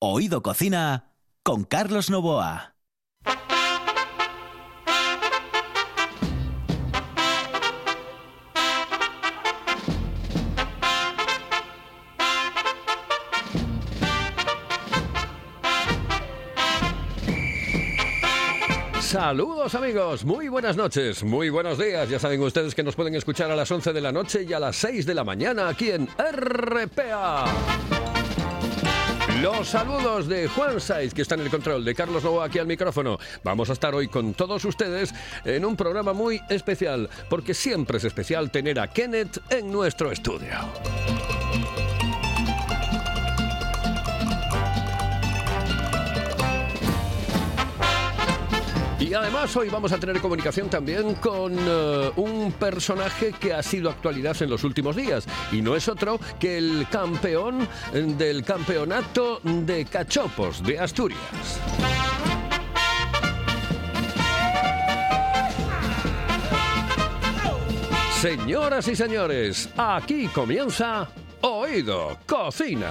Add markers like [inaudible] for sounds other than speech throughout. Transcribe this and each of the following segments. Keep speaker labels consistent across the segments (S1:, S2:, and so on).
S1: Oído Cocina con Carlos Novoa.
S2: Saludos amigos, muy buenas noches, muy buenos días. Ya saben ustedes que nos pueden escuchar a las 11 de la noche y a las 6 de la mañana aquí en RPA. Los saludos de Juan Saiz, que está en el control, de Carlos Novoa aquí al micrófono. Vamos a estar hoy con todos ustedes en un programa muy especial, porque siempre es especial tener a Kenneth en nuestro estudio. Y además hoy vamos a tener comunicación también con eh, un personaje que ha sido actualidad en los últimos días y no es otro que el campeón del campeonato de cachopos de Asturias. Señoras y señores, aquí comienza Oído Cocina.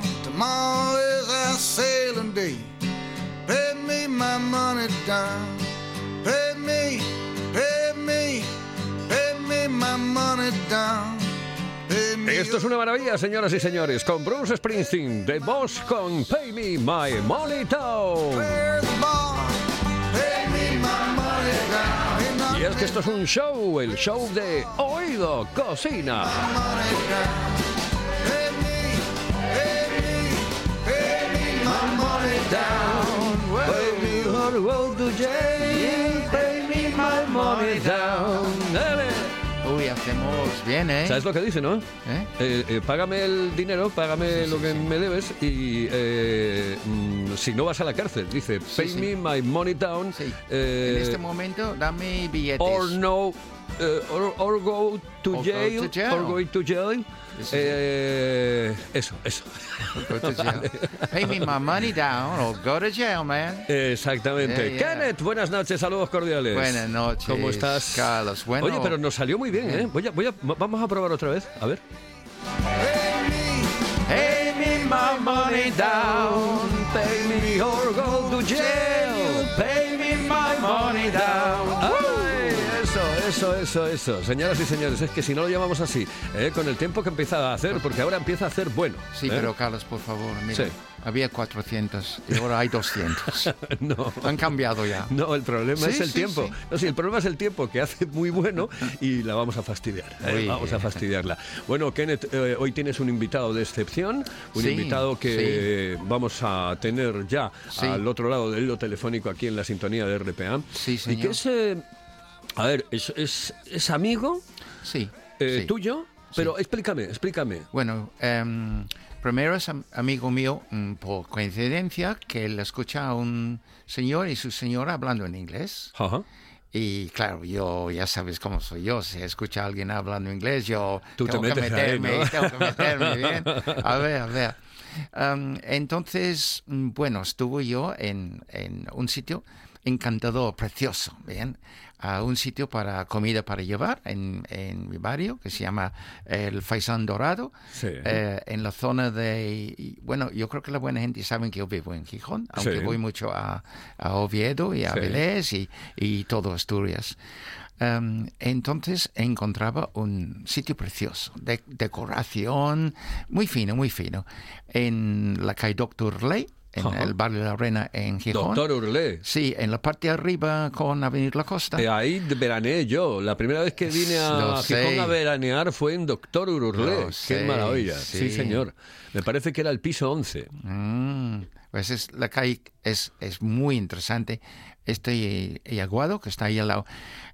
S3: Tomorrow is our sailing day. Pay me my money down. Pay me, pay me, pay me my money down.
S2: Esto es una maravilla, señoras y señores, con Bruce Springsteen, The Boss con Pay Me My Money
S3: not
S2: Y es que esto es un show, el show de Oído Cocina.
S3: Down. Pay me
S2: or go to jail, pay me my money down. Dale.
S4: Uy, hacemos bien, ¿eh?
S2: ¿Sabes lo que dice, no?
S4: ¿Eh?
S2: Eh, eh, págame el dinero, págame lo que me debes y eh, mm, si no vas a la cárcel, dice, pay
S4: sí.
S2: me my money down.
S4: Sí.
S2: eh,
S4: en este momento, dame billetes.
S2: or no, or, or go to
S4: Or go
S2: jail,
S4: to jail.
S2: or going to jail. Eh, eso, eso.
S4: Go to jail. [laughs] Pay me my money down or go to jail, man.
S2: Exactamente.
S4: Yeah, yeah.
S2: Kenneth, buenas noches, saludos cordiales.
S4: Buenas noches,
S2: ¿Cómo estás?
S4: Carlos. Bueno.
S2: Oye, pero nos salió muy bien, ¿eh? Voy a, voy a, vamos a probar otra vez. A ver.
S4: Pay me my money down.
S2: Pay me or go to jail.
S4: Pay me my money down.
S2: Eso, eso, eso. Señoras y señores, es que si no lo llamamos así, ¿eh? con el tiempo que empieza a hacer, porque ahora empieza a hacer bueno.
S4: Sí,
S2: ¿eh?
S4: pero Carlos, por favor, mira.
S2: Sí.
S4: Había 400 y ahora hay 200. [laughs]
S2: No.
S4: Han cambiado ya.
S2: No, el problema
S4: Sí,
S2: es el
S4: sí,
S2: tiempo.
S4: sí.
S2: No, sí, el problema es el tiempo que hace muy bueno y la vamos a fastidiar. ¿eh? Vamos a fastidiarla. Bueno, Kenneth, eh, hoy tienes un invitado de excepción, un invitado que vamos a tener ya al otro lado del hilo telefónico aquí en la sintonía de RPA.
S4: Sí,
S2: Y
S4: señor.
S2: que es, eh, a ver, es, es, es amigo
S4: Sí.
S2: eh,
S4: sí.
S2: tuyo, pero explícame, explícame.
S4: Bueno, em, primero es am- amigo mío, mm, por coincidencia, que le escucha a un señor y su señora hablando en inglés.
S2: Ajá.
S4: Y claro, yo ya sabes cómo soy yo. Si escucha a alguien hablando inglés, yo
S2: Tú te
S4: tengo que
S2: metes ahí,
S4: meterme,
S2: ¿no?
S4: tengo que meterme [laughs] bien. A ver, a ver. Am, entonces, mm, bueno, estuve yo en, en un sitio encantador, precioso, bien, a un sitio para comida para llevar en, en mi barrio que se llama el Faisán Dorado,
S2: Sí.
S4: eh, en la zona de, bueno, yo creo que la buena gente sabe que yo vivo en Gijón, aunque
S2: Sí.
S4: voy mucho a, a Oviedo y a
S2: Sí.
S4: Vélez y, y todo Asturias. Em, entonces encontraba un sitio precioso, de decoración muy fino, muy fino, en la calle Doctor Ley, en
S2: Ajá.
S4: el barrio de la Reina en Gijón.
S2: Doctor Urlé.
S4: Sí, en la parte de arriba con Avenida La Costa.
S2: Eh, ahí veraneé yo. La primera vez que vine a Gijón a veranear fue en Doctor Urlé.
S4: Lo
S2: Qué
S4: sé,
S2: maravilla. Sí.
S4: sí.
S2: señor. Me parece que era el piso 11.
S4: Mm, pues es, la calle es, es muy interesante. Este y Aguado, que está ahí al lado.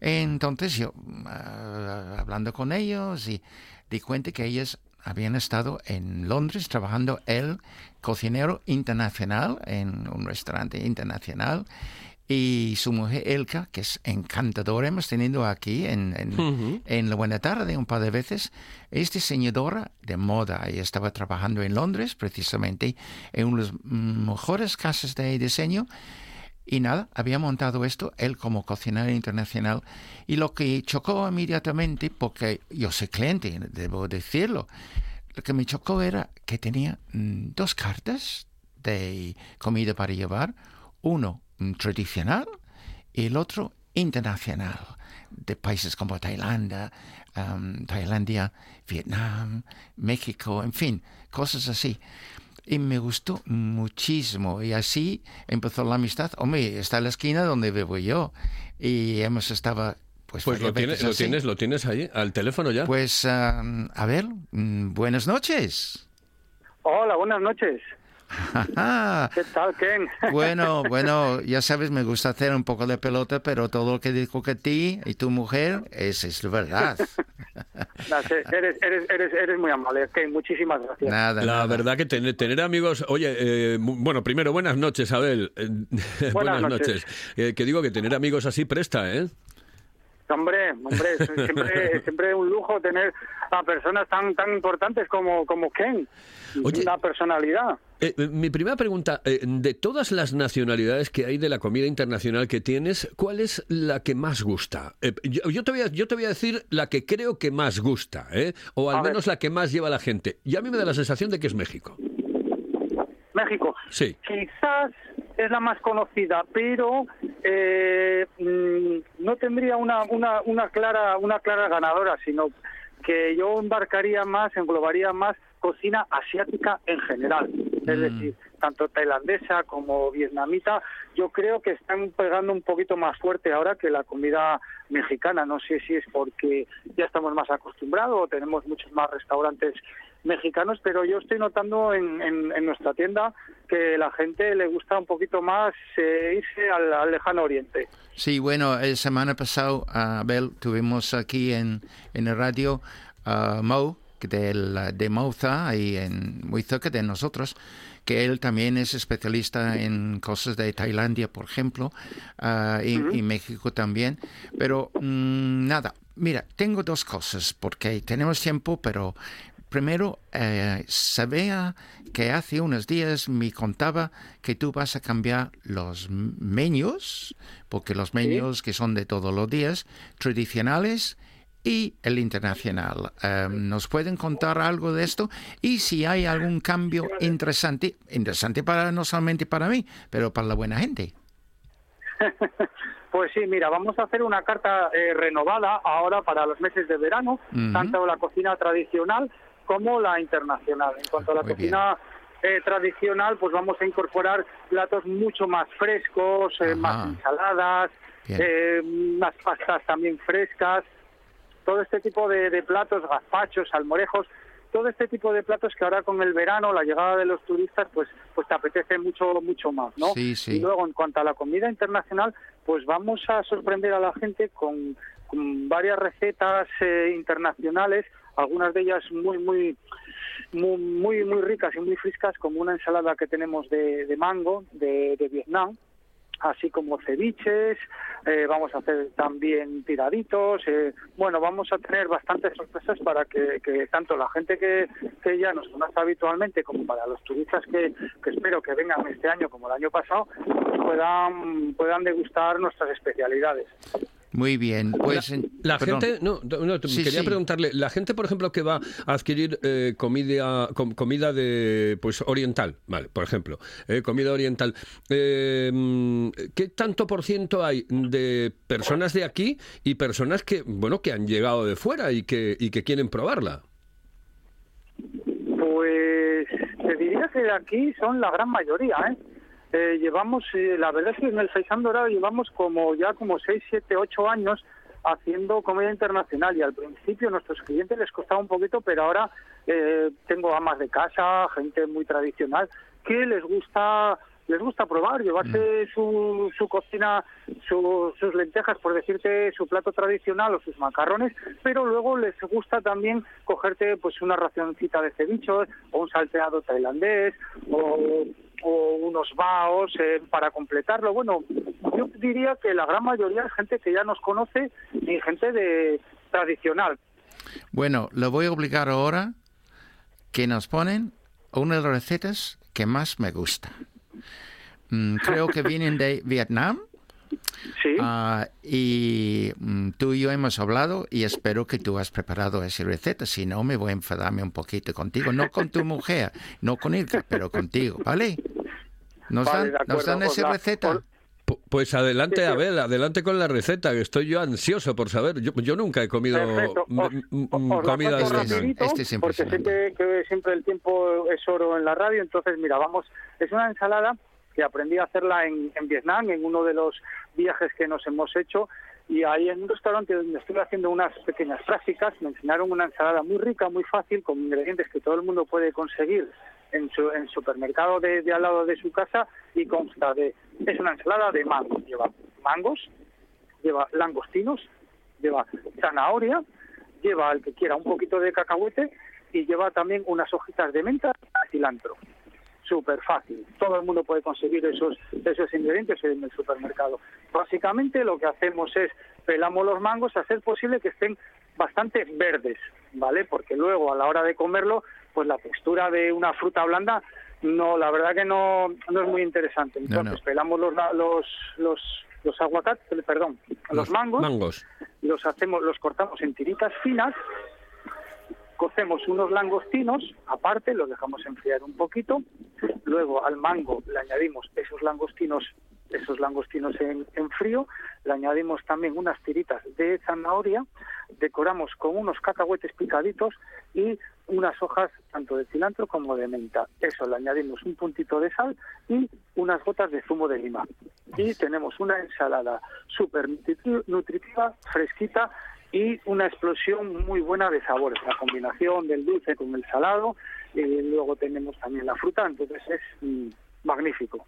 S4: Entonces yo, ah, hablando con ellos, y di cuenta que ellos habían estado en Londres trabajando el cocinero internacional en un restaurante internacional. Y su mujer Elka, que es encantadora, hemos tenido aquí en, en,
S2: Ujú.
S4: en la Buena Tarde un par de veces, es diseñadora de moda y estaba trabajando en Londres precisamente en unas mejores casas de diseño y nada, había montado esto él como cocinero internacional y lo que chocó inmediatamente, porque yo soy cliente, debo decirlo, lo que me chocó era que tenía mm, dos cartas de comida para llevar, uno mm, tradicional y el otro internacional, de países como Tailandia, um, Tailandia, Vietnam, México, en fin, cosas así. Y me gustó muchísimo. Y así empezó la amistad. Hombre, está en la esquina donde vivo yo. Y hemos estado, pues,
S2: Pues lo tienes, lo tienes, lo tienes ahí, al teléfono ya.
S4: Pues, um, a ver, mm, buenas noches.
S5: Hola, buenas noches. ¿Qué tal, Ken?
S4: Bueno, [laughs] bueno, ya sabes, me gusta hacer un poco de pelota, pero todo lo que digo que ti y tu mujer es, es verdad. [laughs]
S5: No sé, eres, eres, eres, eres muy amable, Ken. Muchísimas gracias.
S4: Nada,
S2: La
S4: nada.
S2: verdad que tener, tener amigos, oye, eh, bueno, primero buenas noches, Abel. [laughs] Eh, buenas,
S5: noches.
S2: noches. Eh, que digo que tener amigos así presta, ¿eh?
S5: Hombre, hombre, es siempre, siempre un lujo tener a personas tan tan importantes como, como Ken.
S2: Oye.
S5: Una personalidad.
S2: Eh, eh, mi primera pregunta, eh, de todas las nacionalidades que hay de la comida internacional que tienes, ¿cuál es la que más gusta? Eh, yo, yo te voy a, yo te voy a decir la que creo que más gusta, ¿eh? o al
S5: A ver.
S2: menos la que más lleva la gente. Y a mí me da la sensación de que es México.
S5: México.
S2: Sí.
S5: Quizás es la más conocida, pero eh, mm, no tendría una, una, una clara una clara ganadora, sino que yo embarcaría más, englobaría más cocina asiática en general. Es decir, tanto tailandesa como vietnamita, yo creo que están pegando un poquito más fuerte ahora que la comida mexicana. No sé si es porque ya estamos más acostumbrados o tenemos muchos más restaurantes mexicanos, pero yo estoy notando en, en- en nuestra tienda que la gente le gusta un poquito más eh, irse al, al lejano oriente.
S4: Sí, bueno, la semana pasada, Abel, tuvimos aquí en, en el radio a Mo, que del, de Mouza, ahí en, muy cerca de nosotros, que él también es especialista en cosas de Tailandia, por ejemplo, y, y México también. Pero mm, nada, mira, tengo dos cosas, porque tenemos tiempo, pero primero, eh, sabía que hace unos días me contaba que tú vas a cambiar los menús, porque los menús que son de todos los días, tradicionales y el internacional. Eh, ¿Nos pueden contar algo de esto? Y si hay algún cambio interesante, interesante para no solamente para mí, pero para la buena gente. [laughs]
S5: Pues sí, mira, vamos a hacer una carta eh, renovada ahora para los meses de verano, tanto la cocina tradicional como la internacional. En cuanto a la
S4: Muy
S5: cocina eh, tradicional, pues vamos a incorporar platos mucho más frescos, eh, más ensaladas, eh, unas pastas también frescas, todo este tipo de, de platos, gazpachos, salmorejos, todo este tipo de platos que ahora con el verano, la llegada de los turistas, pues pues te apetece mucho mucho más, ¿no?
S4: Sí, sí.
S5: Y luego en cuanto a la comida internacional, pues vamos a sorprender a la gente con, con varias recetas eh, internacionales, algunas de ellas muy muy muy muy muy ricas y muy frescas, como una ensalada que tenemos de, de mango de, de Vietnam así como ceviches, eh, vamos a hacer también tiraditos, eh, bueno, vamos a tener bastantes sorpresas para que, tanto la gente que, que ya nos conoce habitualmente como para los turistas que, que espero que vengan este año como el año pasado, puedan, puedan degustar nuestras especialidades.
S4: Muy bien, pues...
S2: La gente, no, no,
S4: Sí,
S2: quería
S4: sí.
S2: preguntarle, la gente, por ejemplo, que va a adquirir eh, comida, com- comida de, pues, oriental, vale, por ejemplo, eh, comida oriental, eh, ¿qué tanto por ciento hay de personas de aquí y personas que, bueno, que han llegado de fuera y que, y que quieren probarla?
S5: Pues te diría que de aquí son la gran mayoría, ¿eh? Eh, llevamos, eh, la verdad es que en el Faisán Dorado llevamos como ya como 6, 7, 8 años haciendo comedia internacional y al principio a nuestros clientes les costaba un poquito, pero ahora eh, tengo amas de casa, gente muy tradicional que les gusta les gusta probar, llevarse su, su cocina, su- sus lentejas, por decirte, su plato tradicional o sus macarrones, pero luego les gusta también cogerte pues una racioncita de cevichos o un salteado tailandés o, o unos baos eh, para completarlo. Bueno, yo diría que la gran mayoría es gente que ya nos conoce y gente de tradicional.
S4: Bueno, lo voy a obligar ahora que nos ponen una de las recetas que más me gusta. Mm, creo que vienen de Vietnam
S5: Sí.
S4: ah, y mm, tú y yo hemos hablado y espero que tú has preparado esa receta. Si no, me voy a enfadarme un poquito contigo. No con tu mujer, no con Ilka, pero contigo, ¿vale? ¿Nos
S5: Vale,
S4: dan, nos dan esa
S5: la-
S4: receta?
S5: os-
S2: Pues adelante,
S5: Sí, sí.
S2: Abel, adelante con la receta, que estoy yo ansioso por saber. Yo, yo nunca he comido
S5: Os-
S2: comida de
S4: este Este es
S5: porque sé
S4: impresionante.
S5: que, que siempre el tiempo es oro en la radio. Entonces, mira, vamos, es una ensalada que aprendí a hacerla en, Vietnam, en uno de los viajes que nos hemos hecho. Y ahí en un restaurante donde estuve haciendo unas pequeñas prácticas, me enseñaron una ensalada muy rica, muy fácil, con ingredientes que todo el mundo puede conseguir en su supermercado de, al lado de su casa y consta de es una ensalada de mango lleva mangos lleva langostinos lleva zanahoria lleva al que quiera un poquito de cacahuete y lleva también unas hojitas de menta y cilantro súper fácil todo el mundo puede conseguir esos esos ingredientes en el supermercado básicamente lo que hacemos es pelamos los mangos a ser posible que estén bastante verdes vale porque luego a la hora de comerlo pues la textura de una fruta blanda no la verdad que no no es muy interesante entonces
S4: no.
S5: pelamos los los los los aguacates perdón los mangos
S2: Mangos.
S5: los hacemos, los cortamos en tiritas finas, cocemos unos langostinos aparte, los dejamos enfriar un poquito, luego al mango le añadimos esos langostinos, esos langostinos en, frío, le añadimos también unas tiritas de zanahoria, decoramos con unos cacahuetes picaditos y unas hojas tanto de cilantro como de menta. Eso le añadimos un puntito de sal y unas gotas de zumo de lima. Y tenemos una ensalada súper nutri- nutritiva, fresquita y una explosión muy buena de sabores. La combinación del dulce con el salado y luego tenemos también la fruta, entonces es mm, magnífico.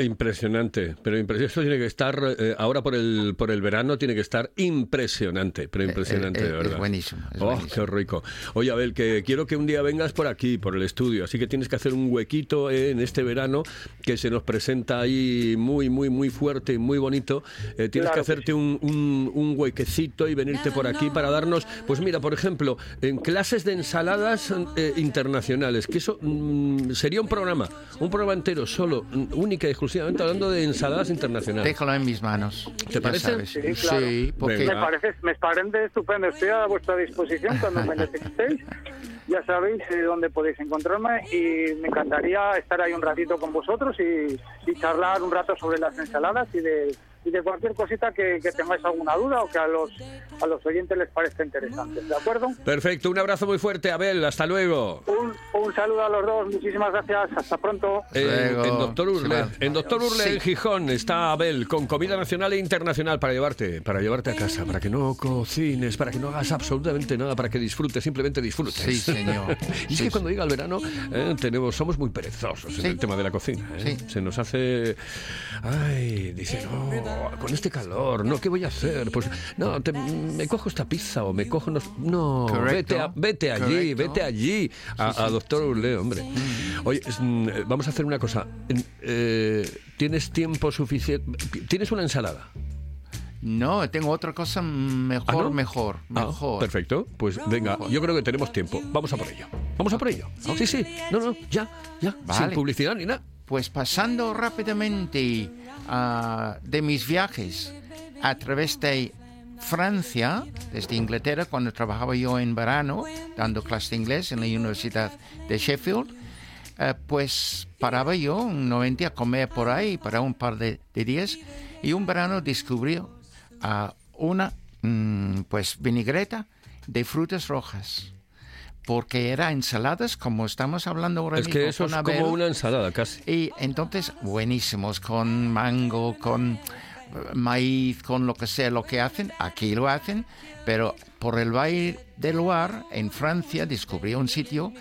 S2: Impresionante, pero impre- eso tiene que estar, eh, ahora por el, por el verano tiene que estar impresionante, pero impresionante,
S4: Eh, eh,
S2: de
S4: es
S2: verdad.
S4: buenísimo, es
S2: oh,
S4: buenísimo.
S2: qué rico. Oye, Abel, que quiero que un día vengas por aquí, por el estudio, así que tienes que hacer un huequito eh, en este verano que se nos presenta ahí muy, muy, muy fuerte y muy bonito. Eh, tienes
S5: Claro
S2: que hacerte un, un, un huequecito y venirte por aquí para darnos, pues mira, por ejemplo, en clases de ensaladas eh, internacionales, que eso mm, sería un programa, un programa entero, solo, mm, única y exclusivamente hablando de ensaladas internacionales.
S4: Déjalo en mis manos.
S2: ¿Te parece?
S4: sabes.
S5: Sí, claro.
S4: Sí, porque.
S5: Me parece, me parece estupendo, estoy a vuestra disposición cuando me necesitéis. Ya sabéis eh, dónde podéis encontrarme y me encantaría estar ahí un ratito con vosotros y, y charlar un rato sobre las ensaladas y de, y de cualquier cosita que, que tengáis alguna duda o que a los, a los oyentes les parezca interesante. ¿De acuerdo?
S2: Perfecto, un abrazo muy fuerte, Abel, hasta luego.
S5: Un, un saludo a los dos, muchísimas gracias, hasta pronto.
S2: En,
S4: Luego,
S2: en Doctor Urle, en Doctor Urle
S4: Sí.
S2: en Gijón está Abel con comida nacional e internacional para llevarte, para llevarte a casa, para que no cocines, para que no hagas absolutamente nada, para que disfrutes, simplemente disfrutes.
S4: Sí, señor. [laughs]
S2: y es
S4: Sí,
S2: que cuando llega el verano eh, tenemos, somos muy perezosos en el tema de la cocina. ¿eh?
S4: Sí.
S2: Se nos hace, ay, dice no, con este calor, no, ¿qué voy a hacer? Pues no, te- me cojo esta pizza o me cojo unos, no,
S4: Correcto.
S2: vete, a- vete allí,
S4: Correcto.
S2: vete allí a, a Doctor Urle, hombre. Oye, mm, vamos a hacer una cosa. Eh, ¿Tienes tiempo suficiente? ¿Tienes una ensalada?
S4: no, tengo otra cosa mejor,
S2: ¿Ah, no?
S4: mejor,
S2: Ah,
S4: mejor.
S2: perfecto. Pues venga, yo creo que tenemos tiempo. Vamos a por ello. Vamos a por ello. Sí, sí. No, no, ya, ya. Sin publicidad ni nada.
S4: Pues pasando rápidamente ah, de mis viajes a través de Francia, desde Inglaterra, cuando trabajaba yo en verano, dando clase de inglés en la Universidad de Sheffield, eh, pues paraba yo un 90 a comer por ahí para un par de, de días y un verano descubrí ah, una mm, pues vinagreta de frutas rojas porque era ensaladas, como estamos hablando ahora
S2: Es
S4: mismo.
S2: que eso es
S4: Abel.
S2: como una ensalada casi.
S4: Y entonces, buenísimos, con mango, con eh, maíz, con lo que sea, lo que hacen, aquí lo hacen, pero por el Valle de Loire, en Francia, descubrí un sitio,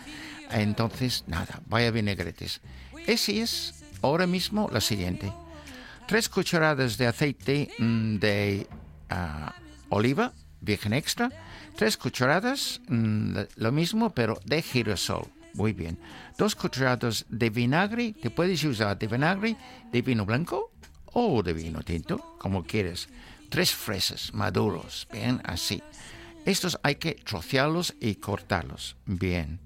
S4: entonces, nada, vaya vinagretes. Ese es ahora mismo la siguiente. Tres cucharadas de aceite mm, de ah, oliva, virgen extra, tres cucharadas, mm, lo- mismo, pero de girasol. Muy bien. Dos cucharadas de vinagre, te puedes usar de vinagre de vino blanco o de vino tinto, como quieres. Tres fresas maduros, bien, así. Estos hay que trocearlos y cortarlos. Bien.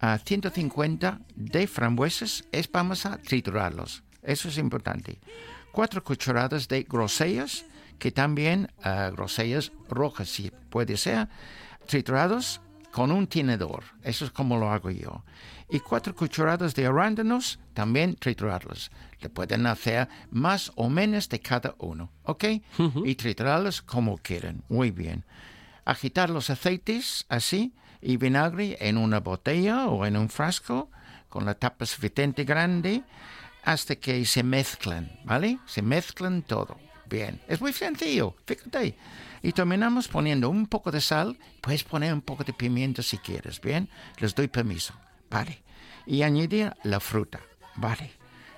S4: A 150 de frambuesas es vamos a triturarlos. Eso es importante. Cuatro cucharadas de grosellas, que también ah, grosellas rojas, si puede ser, triturados con un tenedor. Eso es como lo hago yo. Y cuatro cucharadas de arándanos, también triturarlos. Le pueden hacer más o menos de cada uno, ¿ok? Y triturarlos como quieran. Muy bien agitar los aceites así y vinagre en una botella o en un frasco con la tapa suficiente grande hasta que se mezclan, ¿vale? Se mezclan todo. Bien, es muy sencillo, fíjate. Y terminamos poniendo un poco de sal, puedes poner un poco de pimienta si quieres, ¿bien? Les doy permiso, ¿vale? Y añadir la fruta, ¿vale?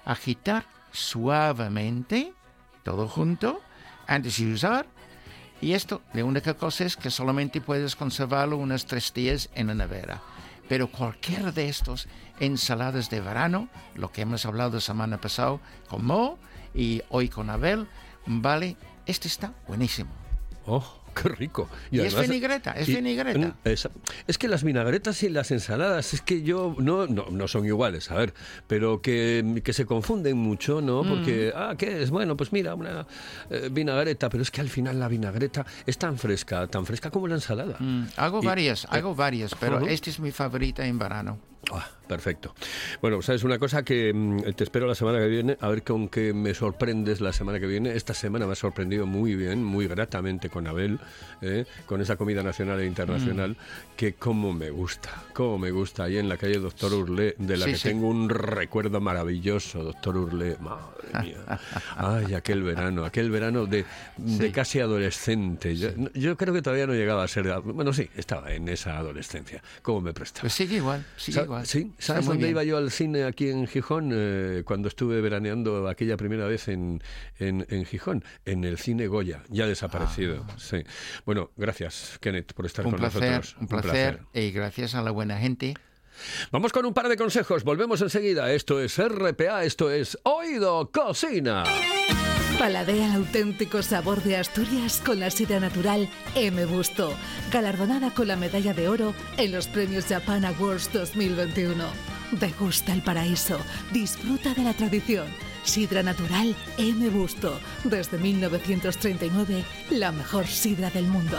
S4: Agitar suavemente, todo junto, antes de usar y esto, la única cosa es que solamente puedes conservarlo unos tres días en la nevera. Pero cualquiera de estos ensaladas de verano, lo que hemos hablado la semana pasada con Mo y hoy con Abel, vale, este está buenísimo.
S2: Oh, [laughs] qué rico.
S4: Y es vinagreta, es vinagreta.
S2: Mm, Es, es que las vinagretas y las ensaladas, es que yo no, no, no son iguales, a ver, pero que, que se confunden mucho, ¿no?
S4: Mm.
S2: Porque, ah, ¿qué es? Bueno, pues mira, una eh, vinagreta, pero es que al final la vinagreta es tan fresca, tan fresca como la ensalada.
S4: Mm, hago
S2: Y-
S4: varias, hago varias, pero esta es mi favorita en verano.
S2: Ah, perfecto. Bueno, sabes una cosa que mm, te espero la semana que viene, a ver con qué me sorprendes la semana que viene. Esta semana me ha sorprendido muy bien, muy gratamente con Abel, ¿eh? con esa comida nacional e internacional,
S4: Mm.
S2: que como me gusta, como me gusta, ahí en la calle Doctor Urlé, de la
S4: Sí,
S2: que
S4: sí.
S2: tengo un recuerdo maravilloso, Doctor Urlé, madre mía. Ay, aquel verano, aquel verano de, de casi adolescente. Yo, creo que todavía no llegaba a ser, bueno, sí, estaba en esa adolescencia. ¿Cómo me prestaba?
S4: Pues sigue igual, sigue igual.
S2: Sí, ¿sabes dónde
S4: bien.
S2: iba yo al cine aquí en Gijón eh, cuando estuve veraneando aquella primera vez en, en, en Gijón? En el cine Goya, ya desaparecido. Sí. Bueno, gracias, Kenneth, por estar
S4: Ah. Un
S2: con
S4: placer,
S2: nosotros.
S4: un placer, y gracias a la buena gente.
S2: Vamos con un par de consejos, volvemos enseguida. Esto es RPA, esto es Oído Cocina.
S6: Paladea el auténtico sabor de Asturias con la sidra natural M. Busto, galardonada con la medalla de oro en los premios Japan Awards 2021. Degusta el paraíso, disfruta de la tradición. Sidra natural M. Busto, desde 1939, la mejor sidra del mundo.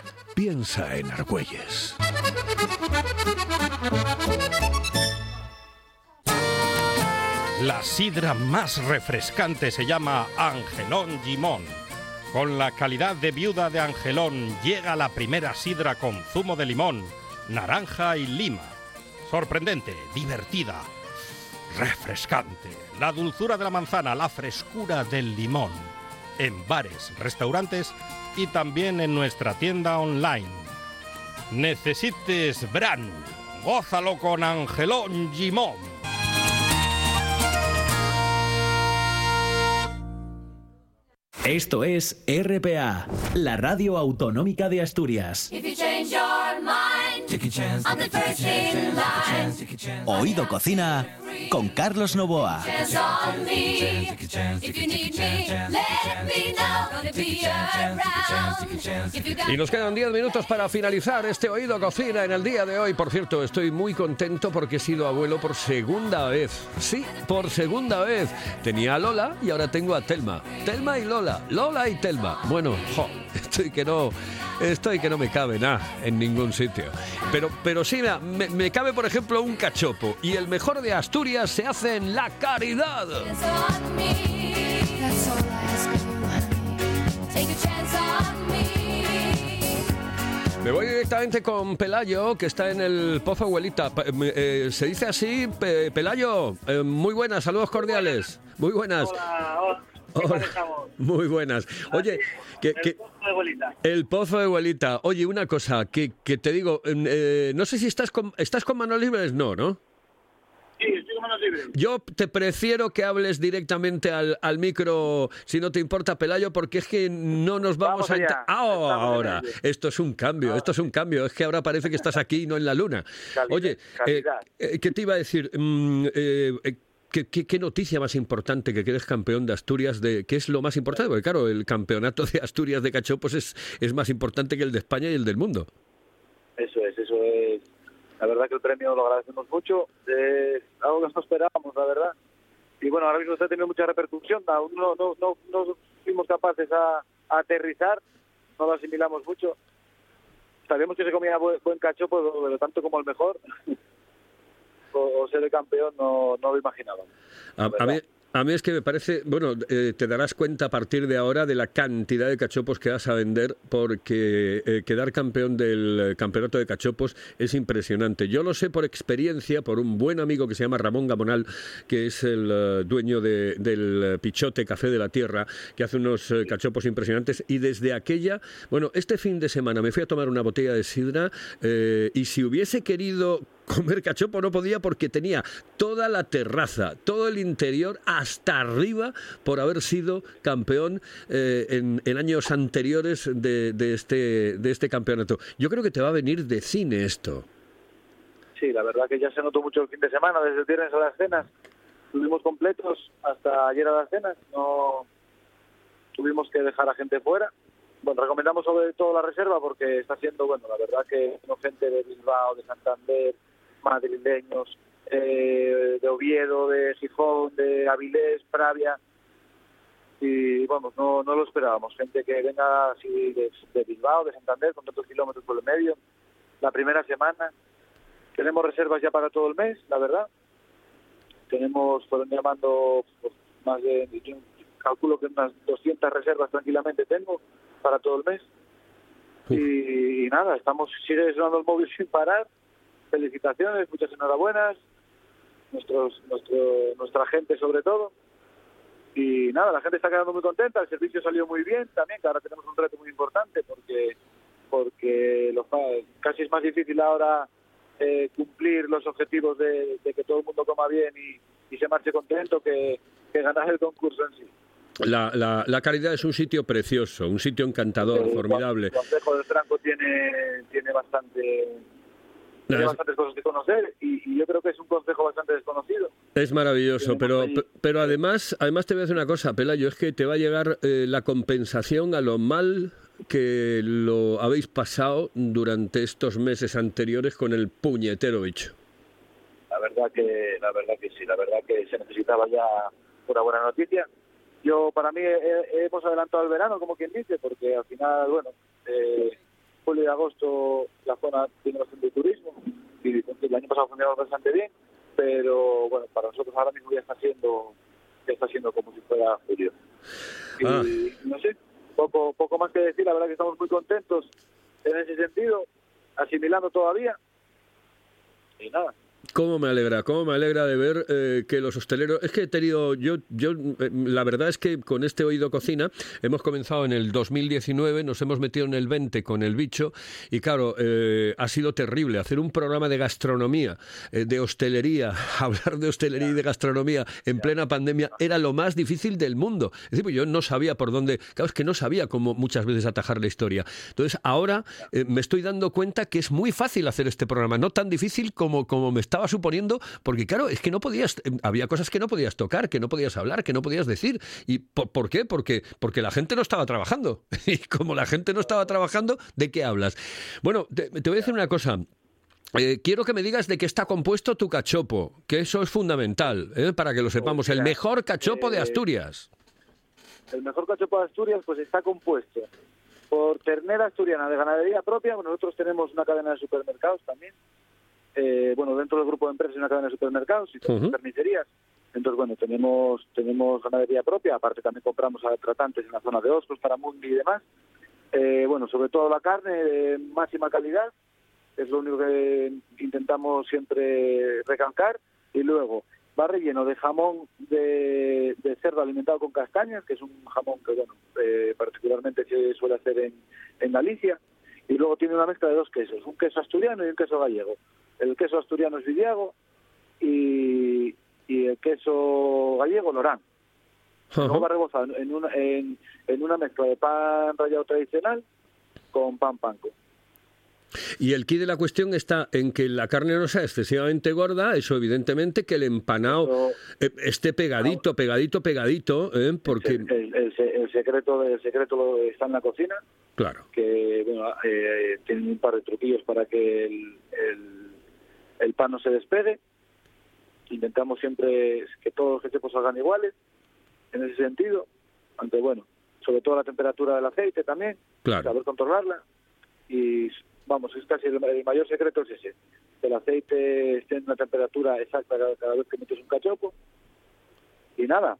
S2: Piensa en Argüelles.
S7: La sidra más refrescante se llama Angelón Gimón. Con la calidad de viuda de Angelón llega la primera sidra con zumo de limón, naranja y lima. Sorprendente, divertida, refrescante. La dulzura de la manzana, la frescura del limón. En bares, restaurantes y también en nuestra tienda online. Necesites Bran. Gózalo con Angelón Gimón.
S1: Esto es RPA, la radio autonómica de Asturias.
S8: Oído Cocina con Carlos Novoa.
S9: Chance on me. If you need me, let me know. Gonna be around. If you got
S2: Y nos quedan 10 minutos para finalizar este Oído Cocina en el día de hoy. Por cierto, estoy muy contento porque he sido abuelo por segunda vez. Sí, por segunda vez. Tenía a Lola y ahora tengo a Telma. Telma y Lola. Lola y Telma. Bueno, jo, estoy que no... Estoy que no me cabe nada en ningún sitio. Pero, pero sí, me, me cabe, por ejemplo, un cachopo. Y el mejor de Asturias se hace en la caridad.
S9: me.
S2: Voy directamente con Pelayo, que está en el Pozo Abuelita. Eh, se dice así, Pe- Pelayo. eh, muy buenas, saludos cordiales. Muy buenas. Hola. [laughs] Muy buenas. Oye, que, que- el Pozo de Abuelita. Oye, una cosa, que, que te digo, eh, no sé si estás con, estás con manos libres, no, ¿no?
S5: Sí, estoy con manos libres.
S2: Yo te prefiero que hables directamente al, al micro, si no te importa, Pelayo, porque es que no nos vamos,
S5: Vamos
S2: a... Ah,
S5: en
S2: ahora, esto es un cambio, esto es un cambio. Es que ahora parece que estás aquí y no en la luna.
S5: Calidad,
S2: Oye, eh,
S5: calidad.
S2: eh, ¿qué te iba a decir? Mm, eh, ¿Qué, qué, qué noticia más importante que quedes campeón de Asturias? De, ¿Qué es lo más importante? Porque claro, el campeonato de Asturias de cachopos es, es más importante que el de España y el del mundo.
S10: Eso es, eso es. La verdad que el premio lo agradecemos mucho. Algo que no esperábamos, la verdad. Y bueno, ahora mismo está teniendo mucha repercusión. Aún no, no, no, no fuimos capaces a, aterrizar, no lo asimilamos mucho. Sabíamos que se comía buen, buen cachopo, pero, pero tanto como el mejor. [laughs] o, ser el campeón no, no lo imaginábamos.
S2: A, mí, a mí es que me parece, bueno, eh, te darás cuenta a partir de ahora de la cantidad de cachopos que vas a vender porque eh, quedar campeón del eh, campeonato de cachopos es impresionante. Yo lo sé por experiencia, por un buen amigo que se llama Ramón Gamonal, que es el dueño de- del Pichote Café de la Tierra, que hace unos cachopos impresionantes y desde aquella, bueno, este fin de semana me fui a tomar una botella de sidra y si hubiese querido comer cachopo no podía porque tenía toda la terraza, todo el interior hasta arriba por haber sido campeón eh, en, en años anteriores de, de este, de este campeonato. Yo creo que te va a venir de cine esto.
S10: Sí, la verdad que ya se notó mucho el fin de semana, desde el viernes a las cenas. Estuvimos completos hasta ayer a las cenas. No tuvimos que dejar a gente fuera. Bueno, recomendamos sobre todo la reserva porque está siendo, bueno, la verdad que no gente de Bilbao, de Santander, madrileños, eh, de Oviedo, de Gijón, de Avilés, Pravia. Y vamos, no, no lo esperábamos. Gente que venga así de, de Bilbao, de Santander, con tantos kilómetros por el medio. La primera semana, tenemos reservas ya para todo el mes, la verdad. Tenemos, fueron llamando pues, más de, yo calculo que unas 200 reservas tranquilamente tengo para todo el mes. Y, y nada, estamos, sigue sonando el móvil [laughs] sin parar. Felicitaciones, muchas enhorabuenas. Nuestros, nuestro, nuestra gente sobre todo. Y nada, la gente está quedando muy contenta, el servicio salió muy bien también, que ahora tenemos un reto muy importante porque porque los, casi es más difícil ahora eh, cumplir los objetivos de, de que todo el mundo coma bien y, y se marche contento que, que ganar el concurso en sí.
S2: La, la, la Caridad es un sitio precioso, un sitio encantador,
S10: El
S2: formidable.
S10: El Consejo del Franco tiene, tiene bastante
S2: Es-
S10: bastantes cosas que conocer y, y yo creo que es un consejo bastante desconocido.
S2: Es maravilloso, pero, pero además, además te voy a decir una cosa, Pelayo, es que te va a llegar eh, la compensación a lo mal que lo habéis pasado durante estos meses anteriores con el puñetero bicho.
S10: La verdad que la verdad que sí, la verdad que se necesitaba ya una buena noticia. Yo para mí eh, hemos adelantado el verano, como quien dice, porque al final, bueno, eh, julio y agosto la zona tiene bastante turismo y el año pasado funcionó bastante bien, pero bueno, para nosotros ahora mismo ya está siendo ya está siendo como si fuera julio. Y
S2: Ah.
S10: no sé, poco poco más que decir, la verdad que estamos muy contentos en ese sentido, asimilando todavía y nada,
S2: Cómo me alegra, cómo me alegra de ver eh, que los hosteleros. Es que he tenido. Yo, yo, eh, la verdad es que con este oído cocina hemos comenzado en el 2019, nos hemos metido en el 20 con el bicho y claro, eh, ha sido terrible hacer un programa de gastronomía, de hostelería, [laughs] hablar de hostelería y de gastronomía en plena pandemia era lo más difícil del mundo. Es decir, pues yo no sabía por dónde. Claro, es que no sabía cómo muchas veces atajar la historia. Entonces ahora me estoy dando cuenta que es muy fácil hacer este programa, no tan difícil como, como me estaba suponiendo, porque claro, es que no podías, eh, había cosas que no podías tocar, que no podías hablar, que no podías decir. ¿Y por, por qué? Porque, porque la gente no estaba trabajando. [laughs] Y como la gente no estaba trabajando, ¿de qué hablas? Bueno, te, te voy a decir una cosa. Eh, quiero que me digas de qué está compuesto tu cachopo, que eso es fundamental, ¿eh? para que lo sepamos. El mejor cachopo de
S10: eh,
S2: Asturias.
S10: El mejor cachopo de Asturias pues está compuesto por ternera asturiana de ganadería propia. Nosotros tenemos una cadena de supermercados también. Eh, bueno, dentro del grupo de empresas hay una cadena de supermercados y tenemos
S11: Ujú.
S10: carnicerías. Entonces, bueno, tenemos tenemos ganadería propia. Aparte también compramos a tratantes en la zona de Oscos, para Mundi y demás. Eh, bueno, sobre todo la carne de máxima calidad. Es lo único que intentamos siempre recalcar. Y luego, va relleno de jamón de, de cerdo alimentado con castañas, que es un jamón que, bueno, eh, particularmente se suele hacer en, en Galicia. Y luego tiene una mezcla de dos quesos, un queso asturiano y un queso gallego. El queso asturiano es Vidiago y, y el queso gallego Lorán. Luego va rebozado en una, en, en una mezcla de pan rallado tradicional con pan panco.
S2: Y el key de la cuestión está en que la carne no sea excesivamente gorda, eso evidentemente, que el empanado eh, esté pegadito, pegadito, pegadito, ¿eh? porque...
S10: El, el el secreto el secreto está en la cocina,
S2: Claro.
S10: que bueno, eh, tienen un par de truquillos para que el, el, el pan no se despegue. Intentamos siempre que todos los cachepos salgan iguales, en ese sentido. Aunque bueno, sobre todo la temperatura del aceite también,
S2: Claro.
S10: saber controlarla. Y vamos, es casi el, el mayor secreto es ese. Que el aceite esté en una temperatura exacta cada, cada vez que metes un cachopo. Y nada,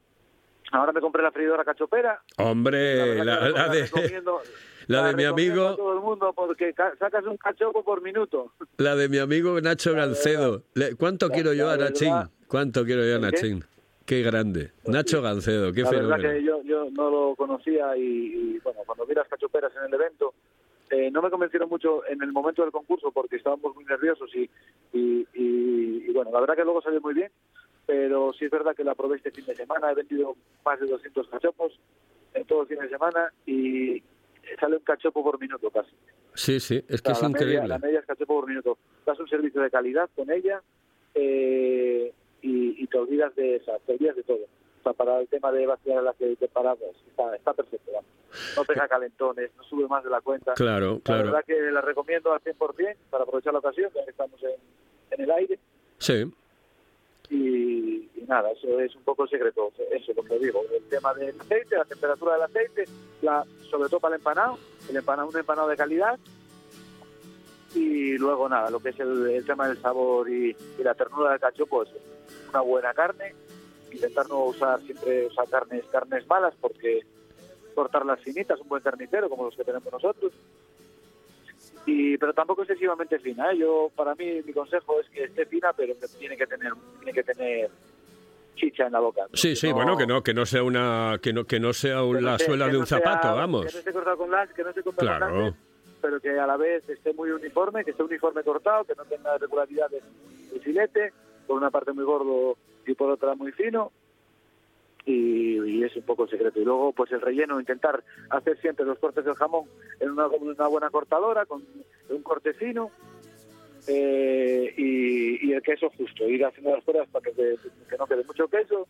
S10: ahora me compré la freidora cachopera.
S2: Hombre, la, la
S10: la
S2: de,
S10: recomiendo-
S2: la de mi
S10: recomiendo a
S2: amigo,
S10: todo el mundo porque ca- sacas un cachopo por minuto.
S2: la de mi amigo Nacho Gancedo. ¿Cuánto
S10: la-
S2: quiero yo a
S10: verdad-
S2: Nachín? ¿Cuánto quiero yo a.
S10: Pues
S2: Nachín? Qué grande. Nacho Gancedo, qué
S10: la verdad
S2: fenómeno.
S10: que yo, yo no lo conocía y, y, bueno, cuando vi las cachoperas en el evento, eh, no me convencieron mucho en el momento del concurso porque estábamos muy nerviosos y, y, y- y, bueno, la verdad que luego salió muy bien, pero sí es verdad que la probé este fin de semana, he vendido más de 200 cachopos en todo el fin de semana y sale un cachopo por minuto casi.
S2: Sí, sí, es
S10: O
S2: que
S10: sea,
S2: es
S10: la media-
S2: increíble.
S10: la media es cachopo por minuto. Das un servicio de calidad con ella eh, y, y te olvidas de esa, te olvidas de todo. O sea, para el tema de vaciar el aceite para pues, está, está perfecto. vamos. No pega calentones, no sube más de la cuenta.
S2: Claro,
S10: La
S2: claro.
S10: verdad que la recomiendo al 100% para aprovechar la ocasión, ya que estamos en, en el aire.
S2: Sí.
S10: Y, nada, eso es un poco secreto, eso es lo que digo. El tema del aceite, la temperatura del aceite, la, sobre todo para el empanado, el empanado, un empanado de calidad. Y luego nada, lo que es el, tema del sabor y, la ternura del cachopo, es una buena carne. Intentar no usar siempre usar carnes, carnes malas porque cortarlas finitas, un buen carnicero como los que tenemos nosotros. Y, pero tampoco excesivamente fina. ¿eh? Yo, para mí, mi consejo es que esté fina, pero que tiene que tener, tiene que tener chicha en la boca.
S2: Sí, sí,
S10: No-
S2: bueno, que no, que no sea una, que no, que no sea un-
S10: que
S2: la suela
S10: que
S2: de
S10: no
S2: un zapato,
S10: sea-
S2: vamos.
S10: Que no esté cortado con las, que no esté cortado con
S2: Claro.
S10: láser, pero que a la vez esté muy uniforme, que esté uniforme cortado, que no tenga irregularidades de filete, por una parte muy gordo y por otra muy fino. Y, y es un poco el secreto. Y luego, pues el relleno, intentar hacer siempre los cortes del jamón en una, buena cortadora, con un corte fino. eh, y, y el queso justo, ir haciendo las pruebas para que, te- que no quede mucho queso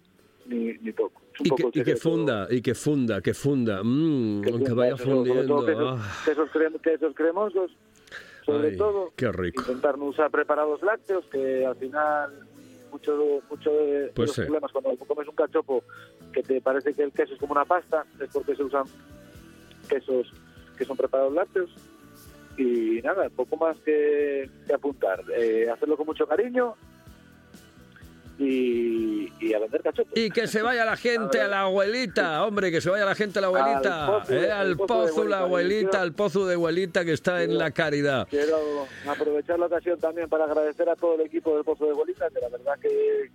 S10: ni, ni poco.
S2: Y que, y funda, y que funda, que funda. Mm, que, vaya
S10: sobre todo
S2: fundiendo.
S10: quesos,
S2: ah,
S10: quesos, crem- quesos cremosos, sobre
S2: ay,
S10: todo.
S2: Qué rico.
S10: Intentar no usar preparados lácteos, que al final mucho, mucho de,
S2: Pues
S10: los
S2: sí.
S10: problemas cuando comes un cachopo que te parece que el queso es como una pasta, es porque se usan quesos que son preparados lácteos. Y nada, poco más que, que apuntar. Eh, hacerlo con mucho cariño y, y a vender cachotos.
S2: Y que se vaya la gente a la abuelita, hombre, que se vaya la gente a la abuelita,
S10: Al pozo,
S2: eh,
S10: al pozo
S2: pozo la
S10: abuelita,
S2: abuelita, al pozo de abuelita que está en la caridad.
S10: Quiero aprovechar la ocasión también para agradecer a todo el equipo del Pozo de Bolita, que la verdad que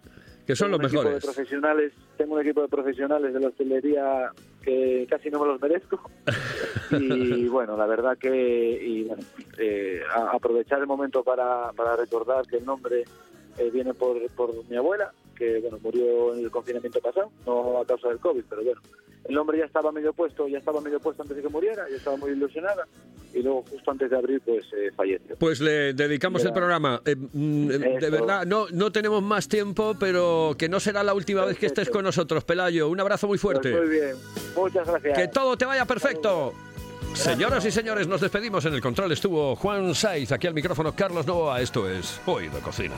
S2: Que son los mejores.
S10: de profesionales, tengo un equipo de profesionales de la hostelería que casi no me los merezco. [laughs] y bueno, la verdad que y bueno, eh, a- aprovechar el momento para, para recordar que el nombre eh, viene por, por mi abuela, que bueno murió en el confinamiento pasado, no a causa del COVID, pero bueno, el nombre ya estaba medio puesto, ya estaba medio puesto antes de que muriera, ya estaba muy ilusionada y luego justo antes de abrir pues eh, falleció.
S2: Pues le dedicamos el programa. Eh, mm, de
S10: Eso.
S2: verdad, no, no tenemos más tiempo, pero que no será la última vez que estés
S10: Perfecto.
S2: con nosotros, Pelayo. Un abrazo muy fuerte.
S10: Pues muy bien, muchas gracias.
S2: Que todo te vaya perfecto. Señoras y señores, nos despedimos. En el control estuvo Juan Saiz, aquí al micrófono Carlos Novoa. Esto es Hoy de Cocina.